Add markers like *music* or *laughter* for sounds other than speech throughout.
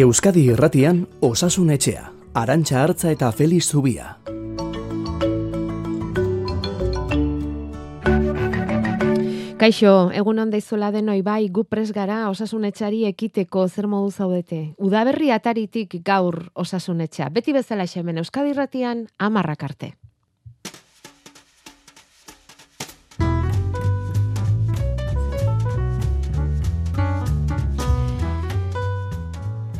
Euskadi Irratian Osasun Etxea, Arantxa Hartza eta Feliz Zubia. Kaixo, egun onda izola denoi bai, gu pres gara osasunetxari ekiteko zer modu zaudete. Udaberri ataritik gaur osasunetxa. Beti bezala xemen Euskadi Irratian amarrak arte.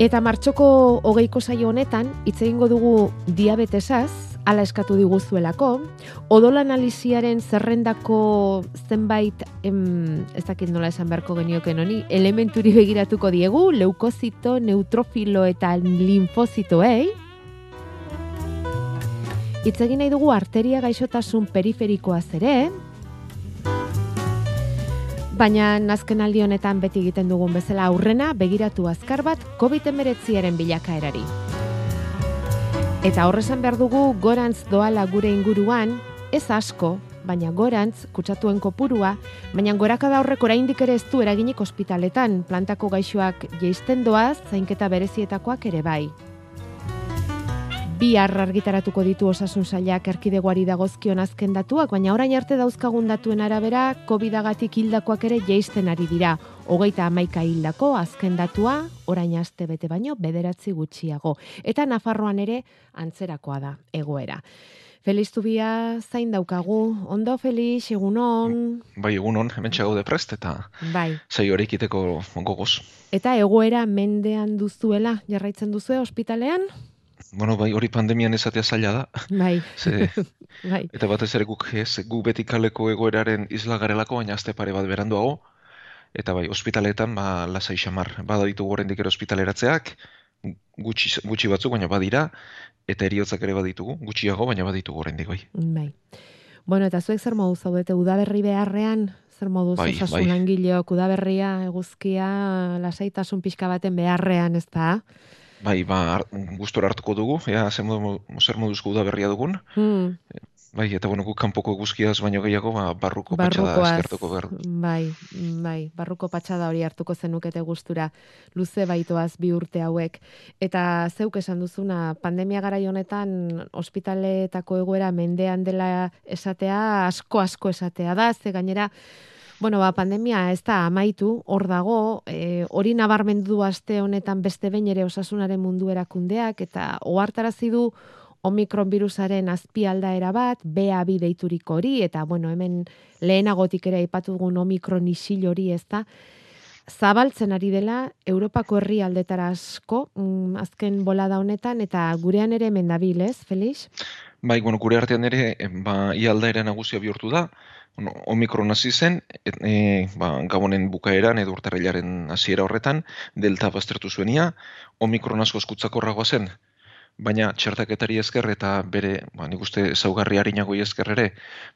Eta martxoko hogeiko saio honetan, hitz egingo dugu diabetesaz, ala eskatu diguzuelako, odol analiziaren zerrendako zenbait, em, ez dakit nola esan beharko genioken honi, elementuri begiratuko diegu, leukozito, neutrofilo eta linfozitoei, Itzegin nahi dugu arteria gaixotasun periferikoa zere, baina nazken aldi honetan beti egiten dugun bezala aurrena begiratu azkar bat COVID-19 bilakaerari. Eta horrezan behar dugu gorantz doala gure inguruan, ez asko, baina gorantz kutsatuen kopurua, baina gorakada horrek oraindik ere ez du eraginik ospitaletan, plantako gaixoak jeisten doaz, zainketa berezietakoak ere bai bi argitaratuko ditu osasun sailak erkidegoari dagozkion azken datuak, baina orain arte dauzkagun datuen arabera, COVID-agatik hildakoak ere jeisten ari dira. Hogeita amaika hildako azken datua, orain aste bete baino, bederatzi gutxiago. Eta Nafarroan ere antzerakoa da, egoera. Feliz Tubia zain daukagu. Ondo, Feliz, egunon? Bai, egunon, hemen txago de prest, eta bai. zai hori ikiteko gogoz. Eta egoera mendean duzuela, jarraitzen duzue ospitalean? Bueno, bai, hori pandemian ezatea zaila da. Bai. *laughs* Ze, bai. Eta batez ere guk ez, gu beti kaleko egoeraren isla garelako, baina azte pare bat beranduago. Eta bai, ospitaletan, ba, lasai xamar. Bada ditu gorendik ere ospitaleratzeak, gutxi, gutxi batzuk, baina badira, eta eriotzak ere baditugu, gutxiago, baina baditu gorendik, bai. Bai. Bueno, eta zuek zer modu zaudete, udaberri beharrean, zer modu bai, osasun bai. udaberria, eguzkia, lasaitasun pixka baten beharrean, ez da? Bai, ba, gustora hartuko dugu, ea, zer, modu, zer moduzko da berria dugun. Hmm. Bai, eta bueno, guk kanpoko guzkiaz baino gehiago, ba, barruko patxada eskertuko behar. Bai, bai, barruko patxada hori hartuko zenukete gustura luze baitoaz bi urte hauek. Eta zeuk esan duzuna, pandemia gara honetan ospitaletako egoera mendean dela esatea, asko-asko esatea da, ze gainera, Bueno, ba, pandemia ez da amaitu, hor dago, e, hori nabarmendu aste honetan beste behin ere osasunaren mundu erakundeak, eta ohartarazi du omikron virusaren azpi aldaera bat, BA2 deiturik hori, eta bueno, hemen lehenagotik ere aipatu dugun omikron isil hori ez da, zabaltzen ari dela Europako herri aldetara asko, mm, azken bolada honetan, eta gurean ere mendabil, ez, Felix? Bai, bueno, gure artean ere, ba, ialdaera nagusia bihurtu da, bueno, omikron hasi zen, et, e, ba, gabonen bukaeran edo urtarrilaren hasiera horretan, delta baztertu zuenia, omikron asko eskutzakorragoa zen, baina txertaketari esker eta bere, ba, nik uste zaugarri harinago esker ere,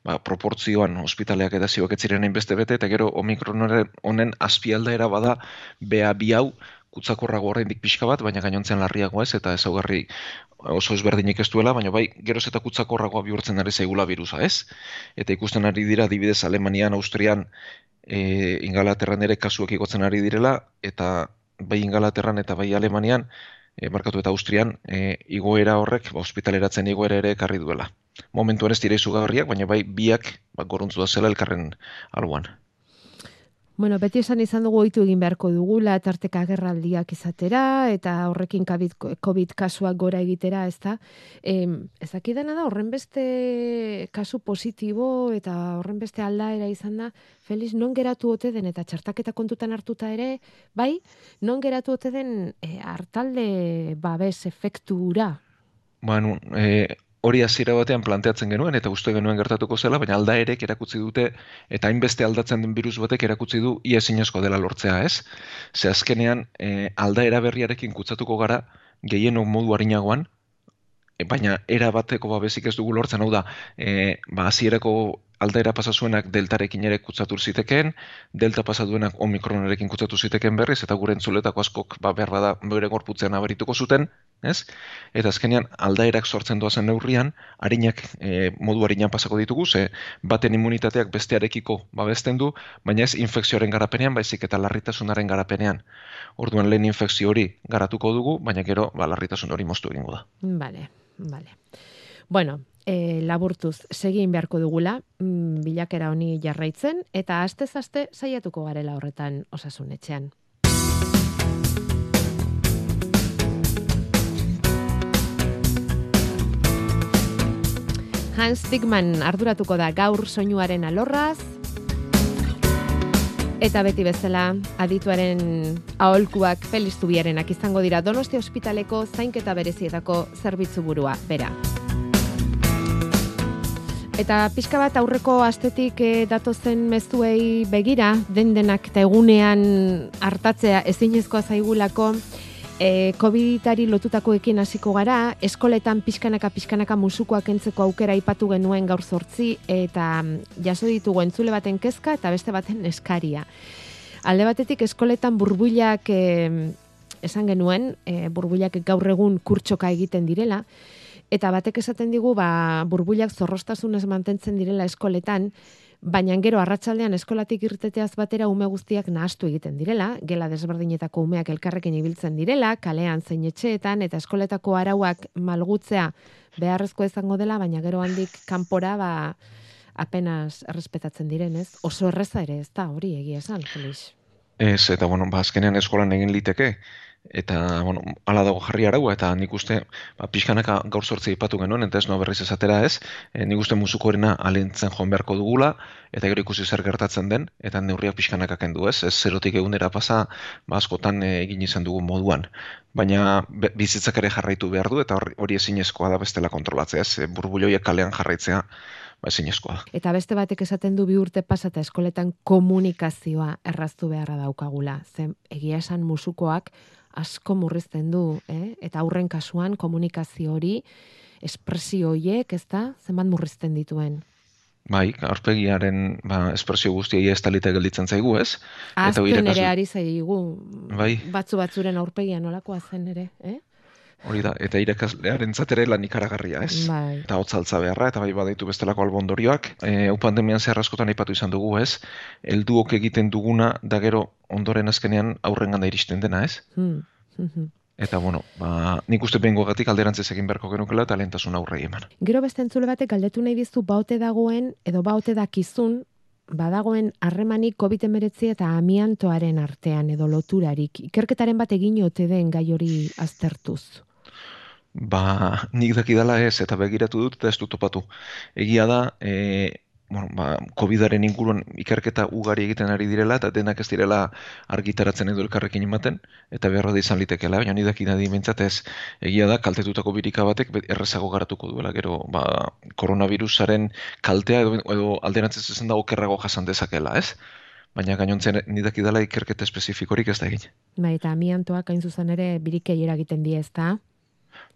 ba, proportzioan ospitaleak edazioak etziren beste bete, eta gero omikron honen azpialdaera bada, bea bi hau, kutzakorrago horrein pixka bat, baina gainontzen larriagoa ez, eta ezaugarri oso ezberdinik ez duela, baina bai, geroz eta kutzakorragoa bihurtzen ari zaigula virusa, ez? Eta ikusten ari dira, dibidez Alemanian, Austrian, e, Ingalaterran ere kasuak ikotzen ari direla, eta bai Ingalaterran eta bai Alemanian, e, markatu eta Austrian, e, igoera horrek, ba, hospitaleratzen igoera ere ekarri duela. Momentuan ez dira izugarriak, baina bai biak ba, goruntzu da zela elkarren albuan. Bueno, beti esan izan dugu oitu egin beharko dugula, tarteka gerraldiak izatera, eta horrekin COVID kasuak gora egitera, ez da. E, ez da, horren beste kasu positibo eta horren beste aldaera izan da, Feliz, non geratu ote den, eta txartaketa kontutan hartuta ere, bai, non geratu ote den e, hartalde babes efektura? Bueno, e, hori hasiera batean planteatzen genuen eta uste genuen gertatuko zela, baina aldaerek erakutsi dute eta hainbeste aldatzen den virus batek erakutsi du ia ezinezko dela lortzea, ez? Ze azkenean e, aldaera berriarekin kutsatuko gara gehienok modu harinagoan, e, baina era bateko babesik ez dugu lortzen hau da, e, ba hasierako aldaera pasasuenak deltarekin ere kutsatu zitekeen, delta pasaduenak omikronarekin kutsatu zitekeen berriz, eta gure entzuletako askok ba, behar bada bere gorputzean abarituko zuten, ez? Eta azkenean aldaerak sortzen doazen neurrian, harinak e, modu harinan pasako ditugu, ze baten immunitateak bestearekiko babesten du, baina ez infekzioaren garapenean, baizik eta larritasunaren garapenean. Orduan lehen infekzio hori garatuko dugu, baina gero ba, larritasun hori moztu egingo da. Vale, vale. Bueno, e, laburtuz, segin beharko dugula, mm, bilakera honi jarraitzen, eta aste-aste saiatuko garela horretan osasunetxean. Hans Dickman arduratuko da gaur soinuaren alorraz, eta beti bezala adituaren aholkuak Felix Zubiarenak izango dira Donostia Ospitaleko zainketa berezietako zerbitzu burua, bera. Eta pixka bat aurreko astetik e, datozen mezuei begira, den denak eta egunean hartatzea ezinezkoa zaigulako, e, COVID-ari lotutakoekin hasiko gara, eskoletan pixkanaka pixkanaka musukoak entzeko aukera aipatu genuen gaur zortzi, eta mm, jaso ditugu entzule baten kezka eta beste baten eskaria. Alde batetik eskoletan burbuilak e, esan genuen, e, burbuilak gaur egun kurtsoka egiten direla, eta batek esaten digu ba, burbuilak zorrostasunez mantentzen direla eskoletan, Baina gero arratsaldean eskolatik irteteaz batera ume guztiak nahastu egiten direla, gela desberdinetako umeak elkarrekin ibiltzen direla, kalean zein etxeetan eta eskoletako arauak malgutzea beharrezko izango dela, baina gero handik kanpora ba apenas errespetatzen direnez, oso erreza ere ez da hori egia esan, Felix. Ez, eta bueno, ba, azkenean eskolan egin liteke, eta bueno, ala dago jarri araua eta nik uste ba, pixkanaka gaur sortzi ipatu genuen eta ez no berriz esatera ez e, nik uste musukorena alintzen joan beharko dugula eta gero ikusi zer gertatzen den eta neurriak pixkanaka kendu ez? Ez zerotik egunera pasa ba, askotan e, egin izan dugu moduan. Baina bizitzak ere jarraitu behar du eta hori ezinezkoa da bestela kontrolatzea ez? E, burbulioiak kalean jarraitzea ba, ezinezkoa. Eta beste batek esaten du bi urte pasata eskoletan komunikazioa erraztu beharra daukagula. Zen egia esan musukoak asko murrizten du, eh? eta aurren kasuan komunikazio hori, espresio horiek, ez da, zenbat murrizten dituen. Bai, aurpegiaren ba, espresio guztia ez talita gelditzen zaigu, ez? Aztu nere ari zaigu, bai. batzu batzuren aurpegia nolakoa zen ere, eh? Hori da, eta irakaslearen zatere lan ikaragarria, ez? Bai. Eta hotzaltza beharra, eta bai badaitu bestelako albondorioak. E, hau pandemian zehar askotan aipatu izan dugu, ez? Elduok egiten duguna, da gero ondoren azkenean aurren ganda iristen dena, ez? Hmm. hmm. Eta, bueno, ba, nik uste bengo gatik alderantzez egin berko genukela eta lehentasun aurre eman. Gero beste entzule batek galdetu nahi biztu baute dagoen, edo baute dakizun, badagoen harremanik COVID-19 eta amiantoaren artean edo loturarik. Ikerketaren bat egin ote den gai hori aztertuz. Ba, nik daki dela ez, eta begiratu dut, eta ez dut topatu. Egia da, e, bueno, ba, COVID-aren inguruan ikerketa ugari egiten ari direla, eta denak ez direla argitaratzen edo elkarrekin ematen, eta beharra da izan litekela, baina nik daki nadi ez, egia da, kaltetutako birika batek errezago garatuko duela, gero, ba, koronavirusaren kaltea edo, edo alderantzez ezen da okerrago jasan dezakela, ez? baina gainontzen nidak idala ikerketa espezifikorik ez da egin. Ba, eta amiantoak hain zuzen ere birikei eragiten die ez da?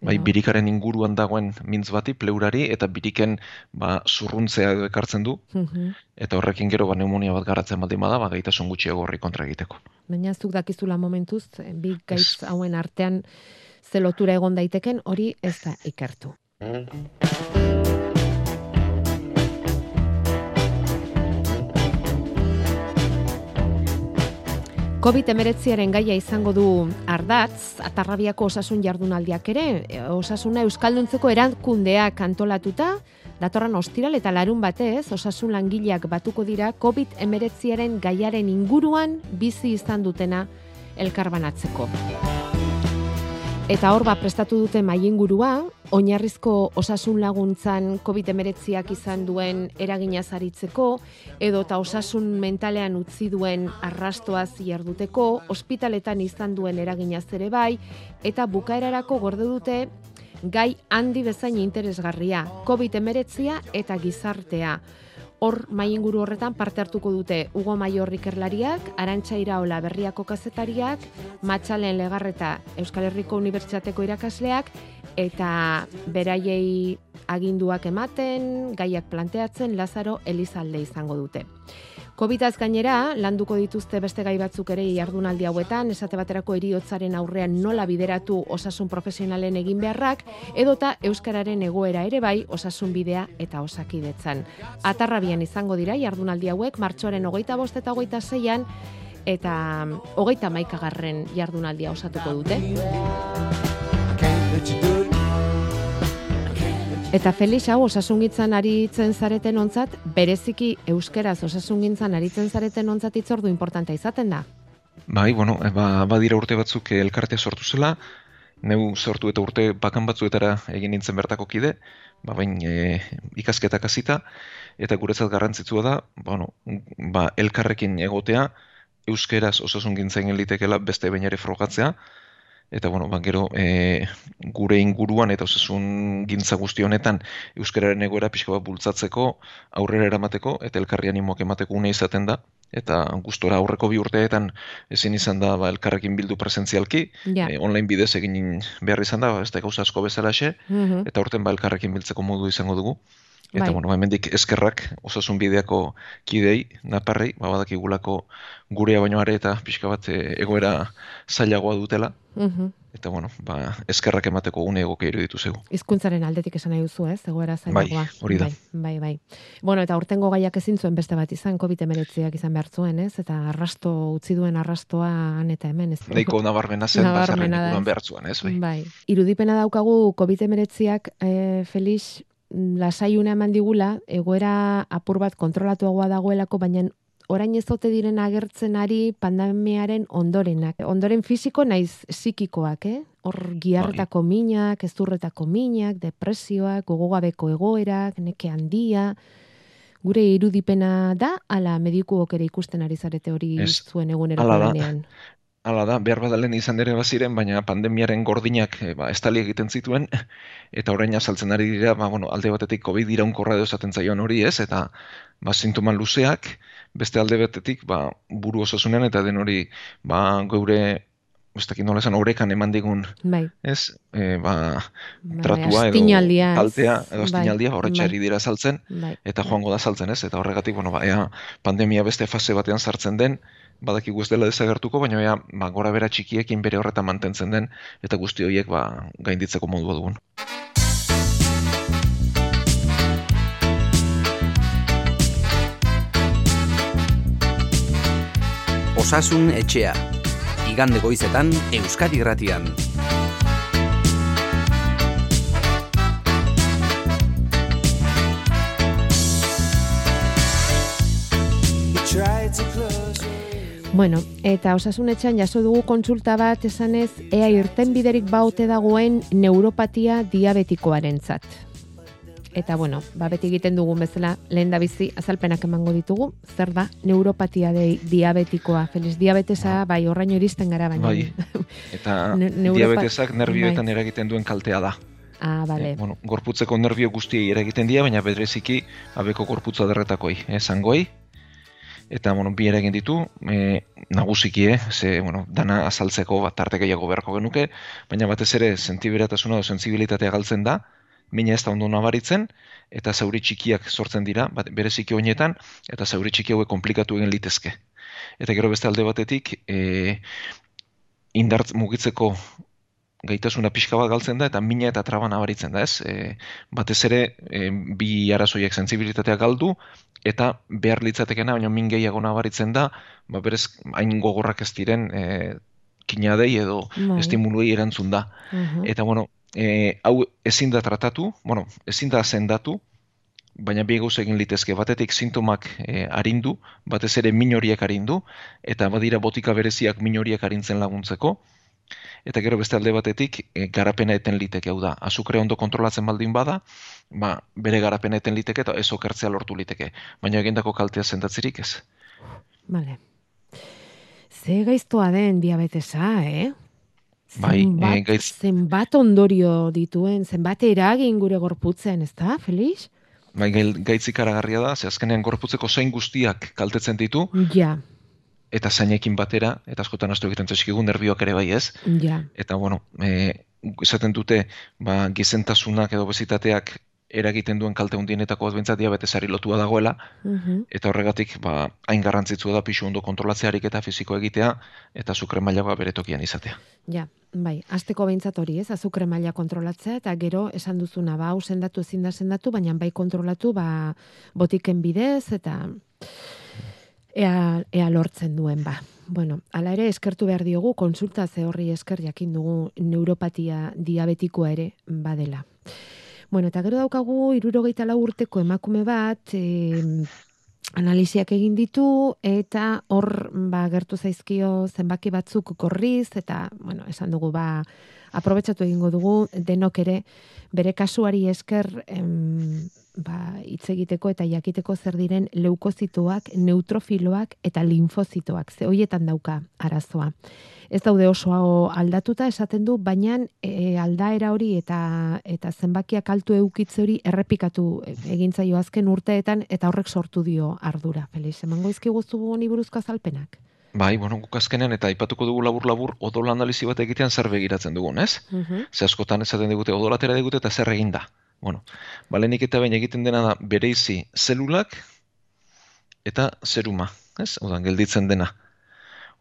Bai, birikaren inguruan dagoen mintz bati, pleurari, eta biriken ba, zurruntzea edo ekartzen du, mhm. eta horrekin gero ba, pneumonia bat garatzen baldin bada, ba, gaitasun gutxiago horri kontra egiteko. Baina zuk dakizula momentuz, eh, bi gaitz hauen artean zelotura egon daiteken, hori ez da ikertu. COVID-19aren gaia izango du ardatz, atarrabiako osasun jardunaldiak ere, osasuna euskalduntzeko erankundeak antolatuta, datorran ostiral eta larun batez, osasun langileak batuko dira COVID-19aren gaiaren inguruan bizi izan dutena elkarbanatzeko. Eta hor ba prestatu dute mailingurua, oinarrizko osasun laguntzan COVID-19ak izan duen eragina zaritzeko edo eta osasun mentalean utzi duen arrastoa ziarduteko, ospitaletan izan duen eragina ere bai eta bukaerarako gorde dute gai handi bezain interesgarria, COVID-19 eta gizartea. Hor mai inguru horretan parte hartuko dute Hugo Maior Ikerlariak, Arantxa Iraola Berriako kazetariak, Matxalen Legarreta Euskal Herriko Unibertsitateko irakasleak eta beraiei aginduak ematen, gaiak planteatzen, Lazaro Elizalde izango dute. Covidaz gainera, landuko dituzte beste gai batzuk ere jardunaldi hauetan, esate baterako eriotzaren aurrean nola bideratu osasun profesionalen egin beharrak, edota Euskararen egoera ere bai osasun bidea eta osakidetzan. Atarrabian izango dira jardunaldi hauek, martxoaren hogeita bost eta hogeita zeian, eta hogeita maikagarren jardunaldia osatuko dute. Eta Felix hau osasungintzan aritzen zareten ontzat, bereziki euskeraz osasungintzan aritzen zareten ontzat itzordu importantea izaten da. Bai, bueno, e, ba, badira urte batzuk elkarte sortu zela, neu sortu eta urte bakan batzuetara egin nintzen bertako kide, ba, bain e, ikasketak hasita. Eta guretzat garrantzitsua da, bueno, ba, elkarrekin egotea, euskeraz osasungintzen elitekela beste bain ere frogatzea, eta bueno, ba, gero e, gure inguruan eta osasun gintza guzti honetan euskararen egoera pixka bat bultzatzeko, aurrera eramateko eta elkarri animoak emateko une izaten da eta gustora aurreko bi urteetan ezin izan da ba, elkarrekin bildu presentzialki, Ja. e, online bidez egin behar izan da, ez da gauza asko bezalaxe, Mhm. eta urten ba elkarrekin biltzeko modu izango dugu. Eta Bai. bueno, hemendik eskerrak osasun bideako kidei, naparrei, ba, badakigulako gurea baino are eta pixka bat e, egoera zailagoa dutela. Mhm. Eta bueno, ba, eskerrak emateko une egokia iruditu zegu. Hizkuntzaren aldetik esan nahi duzu, ez? Egoera zailagoa. Bai, hori da. Bai, bai, bai. Bueno, eta urtengo gaiak ezin zuen beste bat izan, COVID-19 izan behar zuen, ez? Eta arrasto, utzi duen arrastoa han eta hemen, ez? Nahiko nabarmena zen, Nabarmena bazarren da, ez? behar zuen, ez? Bai. Bai. Irudipena daukagu COVID-19ak, eh, Felix, lasaiuna eman digula, egoera apur bat kontrolatuagoa dagoelako, baina orain ez ote diren agertzen ari pandemiaren ondorenak. Ondoren fisiko naiz psikikoak, eh? Hor giarretako minak, ezturretako minak, depresioak, gogogabeko egoerak, neke handia, gure irudipena da, ala medikuok ere ikusten ari zarete hori Ez, zuen eguneroko hala da. lanean. Hala da, behar badalen izan ere baziren, baina pandemiaren gordinak e, ba, estali egiten zituen, eta orain azaltzen ari dira, ba, bueno, alde batetik COVID iraunkorra edo esaten zaion hori ez, eta ba, sintoman luzeak, beste alde batetik ba, buru osasunen eta den hori ba, geure, ez dakit nola esan, orekan eman digun, Bai. ez, e, ba, Bai, tratua edo kaltea, edo astinaldia, horretxe bai. dira saltzen, Bai. eta joango da saltzen, ez? Eta horregatik, bueno, ba, ea pandemia beste fase batean sartzen den, badakigu ez dela desagertuko, baina ea, ba, gora bera txikiekin bere horretan mantentzen den, eta guzti horiek, ba, gainditzeko modua dugun. Osasun etxea. Igande goizetan Euskadi Irratian. Bueno, eta osasunetxean jaso dugu kontsulta bat esanez ea irtenbiderik baute dagoen neuropatia diabetikoarentzat. Eta bueno, ba beti egiten dugun bezala lehen da bizi azalpenak emango ditugu. Zer da neuropatia de diabetikoa? Feliz diabetesa bai horraino iristen gara baina. Bai. *laughs* Eta diabetesak nerbioetan eragiten duen kaltea da. ah, bale. Eh, bueno, gorputzeko nerbio guztiei eragiten dira, baina bedreziki abeko gorputza derretakoi, eh. Eta, bueno, bi eragin ditu, e, nagusiki, eh, ze, bueno, dana azaltzeko bat tarte gehiago beharko genuke, baina batez ere sentiberatasuna edo sensibilitatea galtzen da, mina ez da ondo nabaritzen, eta zauri txikiak sortzen dira, bat, bereziki oinetan, eta zauri txiki hauek komplikatu egin litezke. Eta gero beste alde batetik, e, indartz mugitzeko gaitasuna pixka bat galtzen da eta mina eta traba nabaritzen da, ez? E, batez ere e, bi arazoiek sentsibilitatea galdu eta behar litzatekena baina min gehiago nabaritzen da, ba berez hain gogorrak ez diren e, kinadei edo Bai. estimuluei erantzun da. Mhm. Eta bueno, e, hau ezin da tratatu, bueno, ezin da sendatu, baina bi gauza egin litezke batetik sintomak e, arindu, batez ere min horiek arindu, eta badira botika bereziak min horiek arintzen laguntzeko, eta gero beste alde batetik e, garapena eten liteke, hau da, azukre ondo kontrolatzen baldin bada, ba, bere garapena eten liteke eta ez okertzea lortu liteke, baina egindako kaltea sendatzirik ez. Vale. Ze gaiztoa den diabetesa, eh? Bai, zenbat, eh, gaitz- zenbat ondorio dituen, zenbat eragin gure gorputzen, ez da, Felix? Bai, gail- gaitz ikaragarria da, ze azkenean gorputzeko zein guztiak kaltetzen ditu, Ja, eta zainekin batera, eta askotan astu egiten zaizkigun nervioak ere bai ez. Ja. Eta, bueno, e, izaten dute, ba, gizentasunak edo bezitateak eragiten duen kalte hundienetako bat bintzat diabetesari lotua dagoela, Mhm. eta horregatik, ba, hain garrantzitsua da pixu ondo kontrolatzearik eta fiziko egitea, eta zukre mailagoa bere tokian izatea. Ja, bai, asteko behintzat hori, ez, azukre maila kontrolatzea, eta gero esan duzuna, ba, hau sendatu ezin da sendatu, baina bai kontrolatu, ba, botiken bidez, eta ea, ea lortzen duen, ba. Bueno, ala ere eskertu behar diogu, konsulta ze horri esker jakin dugu neuropatia diabetikoa ere badela. Bueno, eta gero daukagu irurogeita lau urteko emakume bat, e, analiziak egin ditu, eta hor ba, gertu zaizkio zenbaki batzuk gorriz, eta, bueno, esan dugu, ba, aprobetsatu egingo dugu, denok ere, bere kasuari esker em, ba, hitz egiteko eta jakiteko zer diren leukozitoak, neutrofiloak eta linfozitoak, ze hoietan dauka arazoa. Ez daude oso aldatuta esaten du, baina e, aldaera hori eta eta zenbakiak altu eukitze hori errepikatu egin zaio azken urteetan eta horrek sortu dio ardura. Felix, emango izkiguzu honi buruzko azalpenak. Bai, bueno, guk azkenean eta aipatuko dugu labur-labur odol analizi bat egitean zer begiratzen dugun, ez? Mhm. Ze askotan esaten digute odolatera digute eta zer egin da. Bueno, balenik eta behin egiten dena da bereizi zelulak eta zeruma, ez? Odan, gelditzen dena.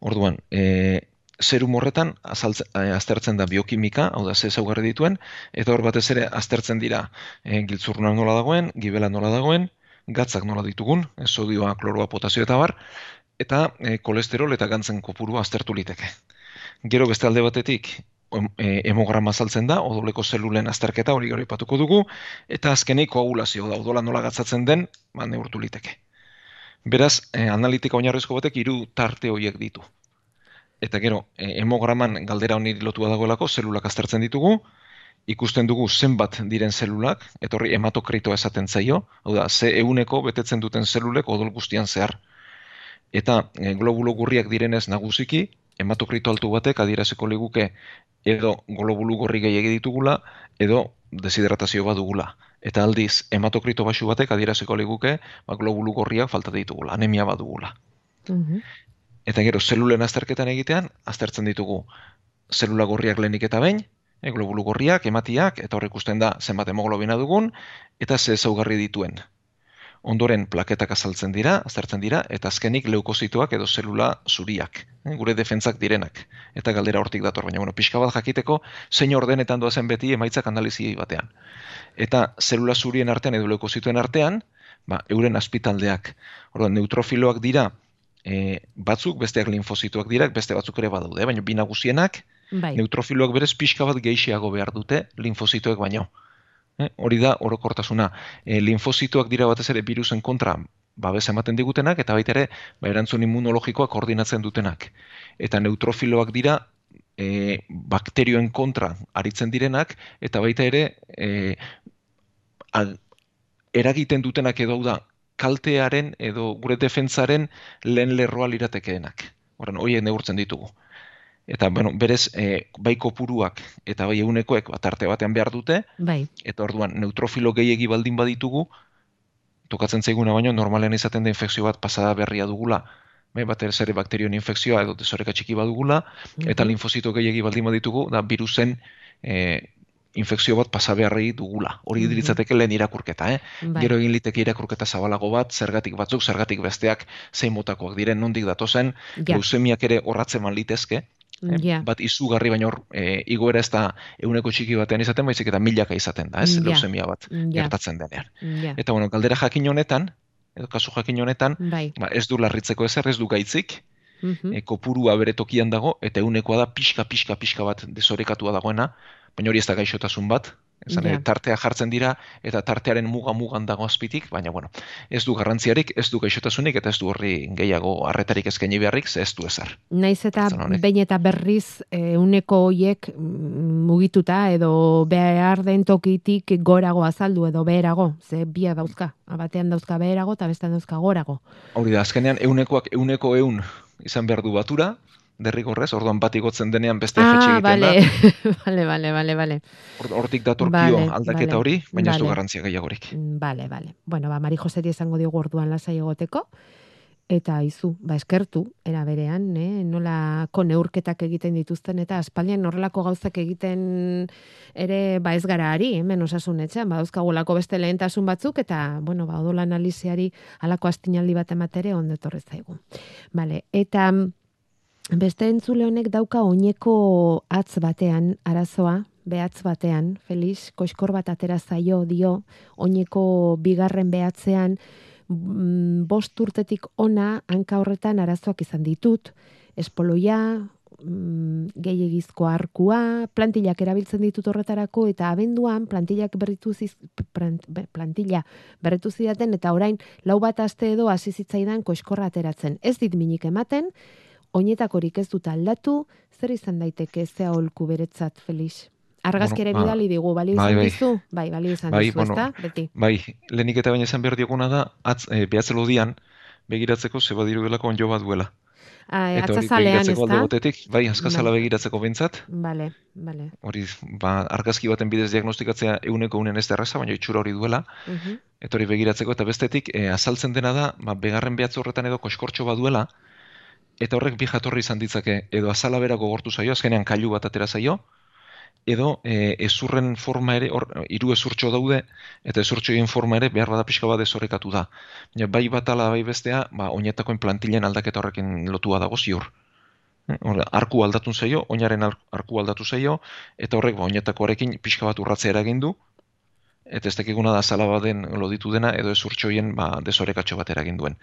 Orduan, e, zerum horretan azaltze, e, aztertzen da biokimika, hau da ze ezaugarri dituen, eta hor batez ere aztertzen dira e, giltzurruna nola dagoen, gibela nola dagoen, gatzak nola ditugun, e, sodioa, kloroa, potasio eta bar, eta e, kolesterol eta gantzen kopurua aztertu liteke. Gero beste alde batetik, em- e, hemograma azaltzen da, odoleko zelulen azterketa hori gero ipatuko dugu, eta azkenik koagulazio da, odola nola gatzatzen den, ba, neurtu liteke. Beraz, e, analitika oinarrizko batek hiru tarte horiek ditu. Eta gero, e, hemograman galdera honi lotua dagoelako, zelulak aztertzen ditugu, ikusten dugu zenbat diren zelulak, eta horri hematokritoa esaten zaio, hau da, ze euneko betetzen duten zelulek odol guztian zehar. Eta e, globulo gurriak direnez nagusiki, hematokrito altu batek adieraziko liguke edo globulu gorri gehiegi ditugula, edo deshidratazio bat dugula. Eta aldiz, hematokrito baxu batek adieraziko liguke, ba, globulu gorriak falta ditugula, anemia bat dugula. Mhm. Eta gero, zelulen azterketan egitean, aztertzen ditugu zelula gorriak lehenik eta behin, e, globulu gorriak, ematiak, eta horrek ikusten da zenbat hemoglobina dugun, eta ze ezaugarri dituen. Ondoren plaketak azaltzen dira, aztertzen dira, eta azkenik leukozitoak edo zelula zuriak, eh, gure defentzak direnak. Eta galdera hortik dator, baina bueno, pixka bat jakiteko, zein ordenetan doazen beti emaitzak analiziei batean. Eta zelula zurien artean edo leukozitoen artean, ba, euren azpitaldeak. Orduan, neutrofiloak dira, e, batzuk, besteak linfozitoak dira, beste batzuk ere badaude, baina bi nagusienak, Bai. neutrofiloak berez pixka bat gehiago behar dute linfozitoek baino. Eh, hori da orokortasuna. E, linfozitoak dira batez ere virusen kontra babes ematen digutenak eta baita ere ba, erantzun immunologikoa koordinatzen dutenak. Eta neutrofiloak dira e, bakterioen kontra aritzen direnak eta baita ere e, al, eragiten dutenak edo da kaltearen edo gure defentzaren lehen lerroa liratekeenak. Horren, horiek neurtzen ditugu. Eta, bueno, berez, e, bai kopuruak eta bai egunekoek bat arte batean behar dute, Bai. eta orduan neutrofilo gehiegi baldin baditugu, tokatzen zaiguna baino normalean izaten da infekzio bat pasada berria dugula, bai, bat ere bakterioen infekzioa edo desoreka txiki badugula, eta Mhm. linfozito gehiegi baldin baditugu, da virusen e, infekzio bat pasa beharrei dugula. Hori Mhm. litzateke lehen irakurketa, eh? Bai. Gero egin liteke irakurketa zabalago bat, zergatik batzuk, zergatik besteak, zein motakoak diren, nondik datozen, Ja. leuzemiak ere horratzeman litezke, eh, Ja. bat izugarri baino e, igoera ez da euneko txiki batean izaten, baizik eta milaka izaten da, ez, Ja. leusemia bat Ja. gertatzen denean. Ja. Eta bueno, galdera jakin honetan, edo kasu jakin honetan, Bai. ba, ez du larritzeko ezer, ez du gaitzik, Mhm. e, kopurua bere tokian dago, eta eunekoa da pixka, pixka, pixka bat desorekatua dagoena, baina hori ez da gaixotasun bat, esan, ere, tartea jartzen dira, eta tartearen muga-mugan dago azpitik, baina bueno, ez du garrantziarik, ez du gaixotasunik, eta ez du horri gehiago harretarik eskaini beharrik, ze ez du ezer. Naiz eta behin eta berriz e, uneko hoiek mm, mugituta edo behar den tokitik gorago azaldu edo beherago, ze bia dauzka. Batean dauzka beherago eta bestean dauzka gorago. Hori da, azkenean eunekoak euneko eun izan behar du batura, derrigorrez, orduan bat igotzen denean beste jetxe Ah, egiten bale, da. *laughs* bale, bale, bale, bale. Hor- Hortik datorkio Vale, aldaketa vale, hori, baina ez du vale. garrantzia gehiagorik. Mm, Bale, bale. Bueno, ba, Mari Joseri esango diogu orduan lasai egoteko. eta izu, ba eskertu, era berean, eh? nolako neurketak egiten dituzten, eta aspaldian horrelako gauzak egiten ere, ba ez gara ari, hemen osasun etxean, ba dauzkagulako beste lehentasun batzuk, eta, bueno, ba odola analiziari alako astinaldi bat ematere ondetorrez zaigu. Vale, eta beste entzule honek dauka oineko atz batean arazoa, behatz batean, Felix, koskor bat atera zaio dio, oineko bigarren behatzean, mm, bost urtetik ona hanka horretan arazoak izan ditut, espoloia, mm, gehiagizko arkua, plantillak erabiltzen ditut horretarako, eta abenduan plantillak berritu ziz, plantilla berritu zidaten, eta orain lau bat aste edo hasi zitzaidan koiskorra ateratzen. Ez dit minik ematen, oinetakorik ez dut aldatu, zer izan daiteke zea holku beretzat, Felix? Argazkere bueno, ba, bidali digu, bali bai, izan bai, dizu? Bai, bali izan bai, dizu, bueno, Beti. Bai, lehenik eta baina izan behar dioguna da, atz, e, behatzelo dian, begiratzeko zeba diru delako onjo bat duela. Ah, eta hori begiratzeko alde botetik, bai, azkazala bai. begiratzeko bintzat. Bale, bale. Hori, ba, argazki baten bidez diagnostikatzea euneko unen ez derraza, baina itxura hori duela. Uh Eta hori begiratzeko, eta bestetik, e, azaltzen dena da, ba, begarren behatz horretan edo koskortxo bat duela, eta horrek bi jatorri izan ditzake, edo azala berako gortu zaio, azkenean kailu bat atera zaio, edo e, ezurren forma ere, hor, iru ezurtxo daude, eta ezurtxoien forma ere behar bada pixka bat dezorekatu da. Ja, bai bat ala, bai bestea, ba, oinetakoen plantilen aldaketa horrekin lotua dago ziur. E, hor, arku aldatun zaio, oinaren arku aldatu zaio, eta horrek ba, oinetakoarekin pixka bat urratzea eragin du, eta ez dakiguna da zala baden loditu dena, edo ezurtxoien ba, dezorekatxo bat eragin duen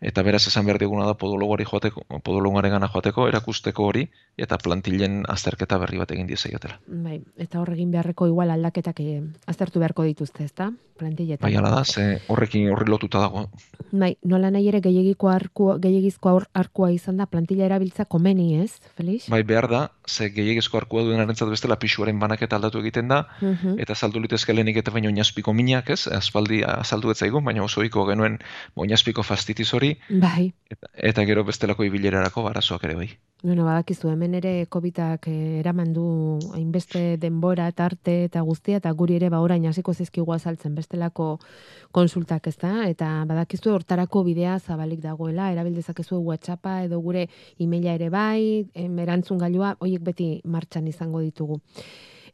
eta beraz esan behar diguna da podologari joateko, podologaren gana joateko, erakusteko hori, eta plantilen azterketa berri bat egin diezaiotela. Bai, eta horregin beharreko igual aldaketak e, aztertu beharko dituzte, ezta? Plantiletan. Bai, ala da, ze horrekin horri lotuta dago. Bai, nola nahi ere gehiagiko arku, gehiagizko arkua izan da plantilla erabiltza komeni, ez, Felix? Bai, behar da, ze gehiagizko arkua duen arentzat bestela pixuaren banaketa aldatu egiten da, uh eta saldu litezke lehenik eta baino oinazpiko minak, ez? Azpaldi azaldu etzaigu, baina oso iko genuen oinazpiko fastitiz hori, bai. eta, eta gero bestelako ibilerarako barazoak ere bai. Bueno, badakizu, hemen ere COVIDak eh, eraman du hainbeste denbora, tarte eta guztia, eta guri ere ba orain hasiko zizkigu azaltzen bestelako konsultak, ez da? Eta badakizu hortarako bidea zabalik dagoela, erabildezakezu WhatsAppa edo gure emaila ere bai, erantzun gailua, hoiek beti martxan izango ditugu.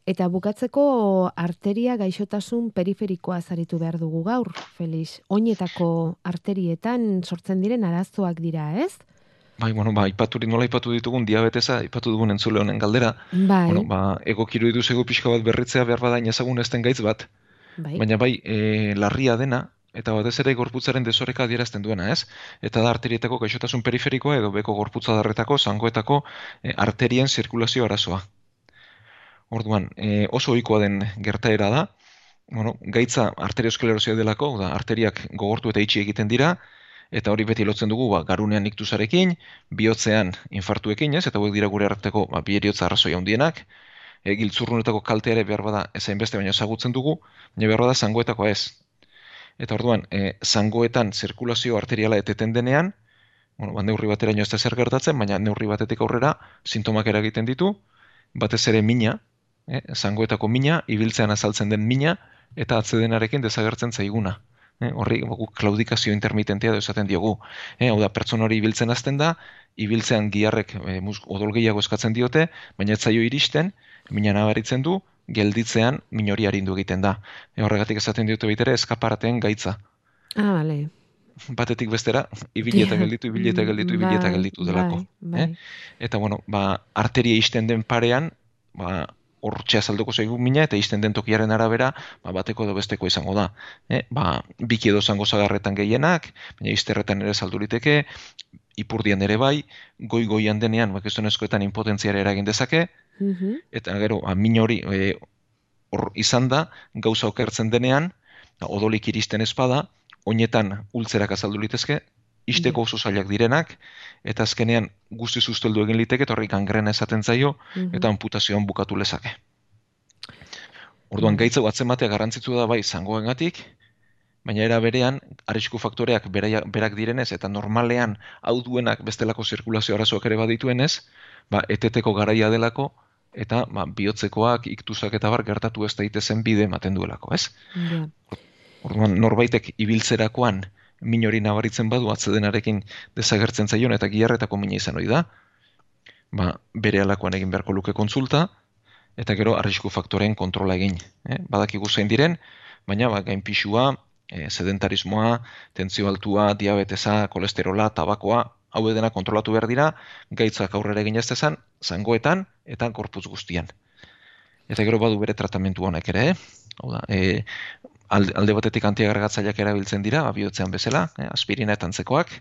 Eta bukatzeko arteria gaixotasun periferikoa zaritu behar dugu gaur, Felix. Oinetako arterietan sortzen diren arazoak dira, ez? Bai, bueno, ba, ipaturi nola ipatu ditugun diabetesa, ipatu dugun entzule honen galdera. Bai. Bueno, ba, egokiru iduzego pixka bat berritzea behar badain ezagun ezten gaitz bat. Bai. Baina bai, e, larria dena, eta batez ere gorputzaren desoreka adierazten duena, ez? Eta da arterietako gaixotasun periferikoa edo beko gorputza darretako, zangoetako e, arterien zirkulazio arazoa. Orduan, e, oso ohikoa den gertaera da, bueno, gaitza arteriosklerosia delako, da, arteriak gogortu eta itxi egiten dira, eta hori beti lotzen dugu ba, garunean iktusarekin, bihotzean infartuekin, ez? Eta hori dira gure arteko ba, bi eriotza arrazoia hundienak, e, giltzurrunetako kalteare behar bada ezain beste baina ezagutzen dugu, baina behar bada zangoetako ez. Eta orduan, e, zangoetan zirkulazio arteriala eteten denean, bueno, ba, neurri batera ez da zer gertatzen, baina neurri batetik aurrera sintomak eragiten ditu, batez ere mina, e, zangoetako mina, ibiltzean azaltzen den mina, eta atzedenarekin desagertzen zaiguna eh, horri klaudikazio intermitentea esaten diogu. Eh, hau da, pertsona hori ibiltzen azten da, ibiltzean giarrek eh, odol gehiago eskatzen diote, baina ez zaio iristen, mina nabaritzen du, gelditzean minori harindu egiten da. E, horregatik esaten diote baitere eskaparaten gaitza. Ah, bale. Batetik bestera, ibili eta *laughs* gelditu, ibili eta gelditu, ibili eta bai, gelditu delako. Bai, bai. Eh? Eta, bueno, ba, arteria isten den parean, ba, hortxe azalduko zaigu mina, eta izten den tokiaren arabera, ba, bateko edo besteko izango da. E, ba, biki edo zango zagarretan gehienak, baina izterretan ere salduriteke, ipurdian ere bai, goi-goian denean, bakiztonezkoetan impotentziare eragin dezake, mhm. eta gero, ba, min hori e, hor izan da, gauza okertzen denean, ba, odolik iristen espada, oinetan ultzerak azaldu litezke, isteko oso zailak direnak, eta azkenean guzti zuzteldu egin liteke, eta horrik gangrena esaten zaio, mhm. eta amputazioan bukatu lezake. Orduan, gaitza batzen batea garrantzitsu da bai zangoengatik, baina era berean, arrisku faktoreak berak direnez, eta normalean hau duenak bestelako zirkulazio arazoak ere badituenez, ba, eteteko garaia delako, eta ba, bihotzekoak, iktusak eta bar gertatu ez daitezen bide ematen duelako, ez? Orduan, norbaitek ibiltzerakoan, min hori nabaritzen badu atzedenarekin desagertzen zaion eta giarretako mina izan hori da, ba, bere alakoan egin beharko luke kontsulta, eta gero arrisku faktoren kontrola egin. Eh? Badakigu zein diren, baina ba, gain pixua, e, sedentarismoa, tentzio altua, diabetesa, kolesterola, tabakoa, hau edena kontrolatu behar dira, gaitzak aurrera egin jaztezan, zangoetan eta korpuz guztian. Eta gero badu bere tratamentu honek ere, eh? Hau da, e, alde batetik antiagregatzaileak erabiltzen dira, abiotzean bezala, eh, aspirina eta antzekoak,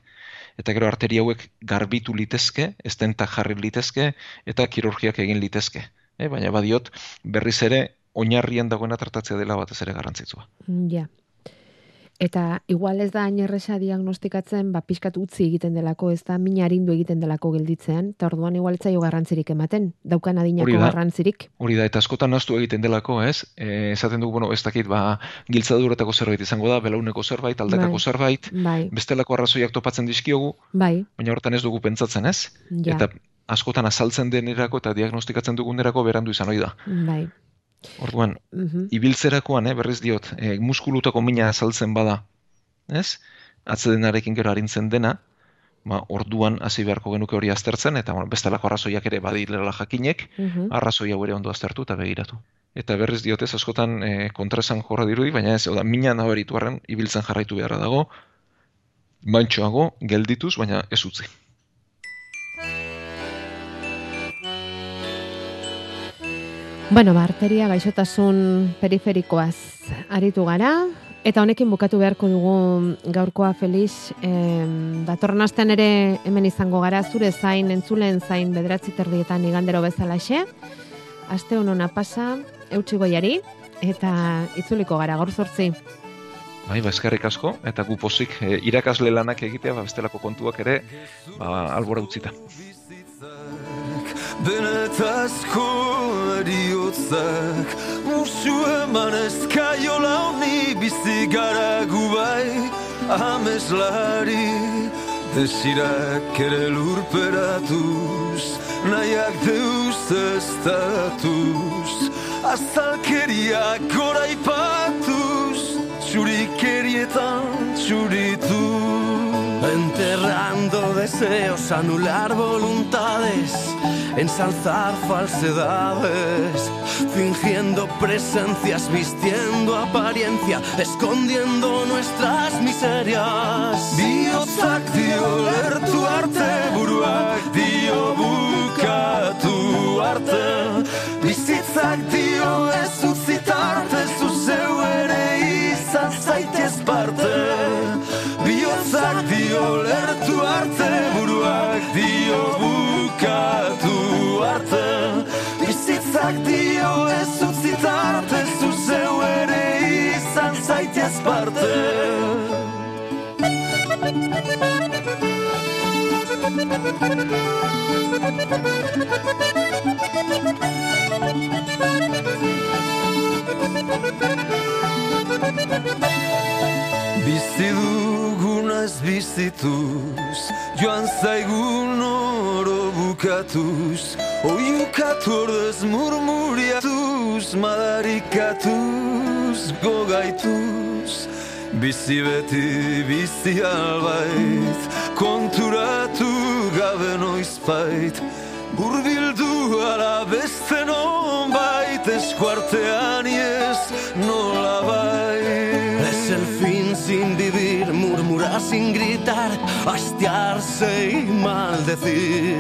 eta gero arteri hauek garbitu litezke, estentak jarri litezke, eta kirurgiak egin litezke. Eh, baina badiot, berriz ere, oinarrien dagoena tratatzea dela batez ere garrantzitsua. Ja, Eta igual ez da ainerresa diagnostikatzen, ba, pixkat utzi egiten delako, ez da minarindu egiten delako gelditzean, eta orduan igual etzaio garrantzirik ematen, daukan adinako garrantzirik. Hori da, eta askotan naztu egiten delako, ez? E, esaten dugu, bueno, ez dakit, ba, giltzaduretako zerbait izango da, belauneko zerbait, aldakako bai, zerbait, bai. bestelako arrazoiak topatzen dizkiogu, bai. baina hortan ez dugu pentsatzen, ez? Ja. Eta askotan azaltzen denerako eta diagnostikatzen dugunerako berandu izan hori da. Bai. Orduan, mm ibiltzerakoan, eh, berriz diot, eh, muskulutako mina azaltzen bada, ez? Atzedenarekin gero harintzen dena, ba, orduan hasi beharko genuke hori aztertzen, eta bueno, bestelako arrazoiak ere badilela jakinek, mm arrazoi hau ere ondo aztertu eta begiratu. Eta berriz diot ez, askotan eh, kontrasan jorra dirudi, baina ez, oda, mina nabaritu arren, ibiltzen jarraitu beharra dago, bantxoago, geldituz, baina ez utzi. Bueno, ba, arteria gaixotasun periferikoaz aritu gara, eta honekin bukatu beharko dugu gaurkoa Felix, eh, datorren astean ere hemen izango gara, zure zain, entzulen zain bederatzi terdietan igandero bezalaxe, aste honona pasa, eutxi goiari, eta itzuliko gara, gaur zortzi. Bai, ba, eskerrik asko, eta gu pozik eh, irakasle lanak egitea, ba, bestelako kontuak ere, ba, albora utzita. Benetazko eriotzak Musu eman ezkaiola honi bizi gara gubai. Ameslari desirak ere lurperatuz. Nahiak deus estatuz. Azalkeriak goraipatuz. Txurikerietan txurituz. Enterrando deseos, anular voluntades, ensalzar falsedades, fingiendo presencias, vistiendo apariencia, escondiendo nuestras miserias. Biotzak dio tu arte, buruak dio tu arte, bizitzak dio ez utzitarte, zuzeu ere izan zaitez parte. Bihotzak dio lertu arte Buruak dio bukatu arte Bizitzak dio ez utzitarte Zuzeu ere izan zaitez parte Bizi dugunaz bizituz Joan zaigun bukatuz Oiukatu ordez murmuriatuz Madarikatuz gogaituz Bizi beti bizi albait Konturatu gabe noizbait Burbildu ala beste non bait Eskuartean iez nola bait sin gritar, hastiarse y maldecir.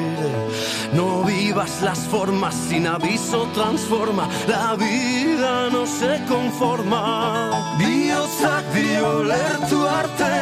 No vivas las formas sin aviso, transforma, la vida no se conforma. Biotzak dio tu arte,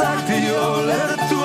exact your oh, letter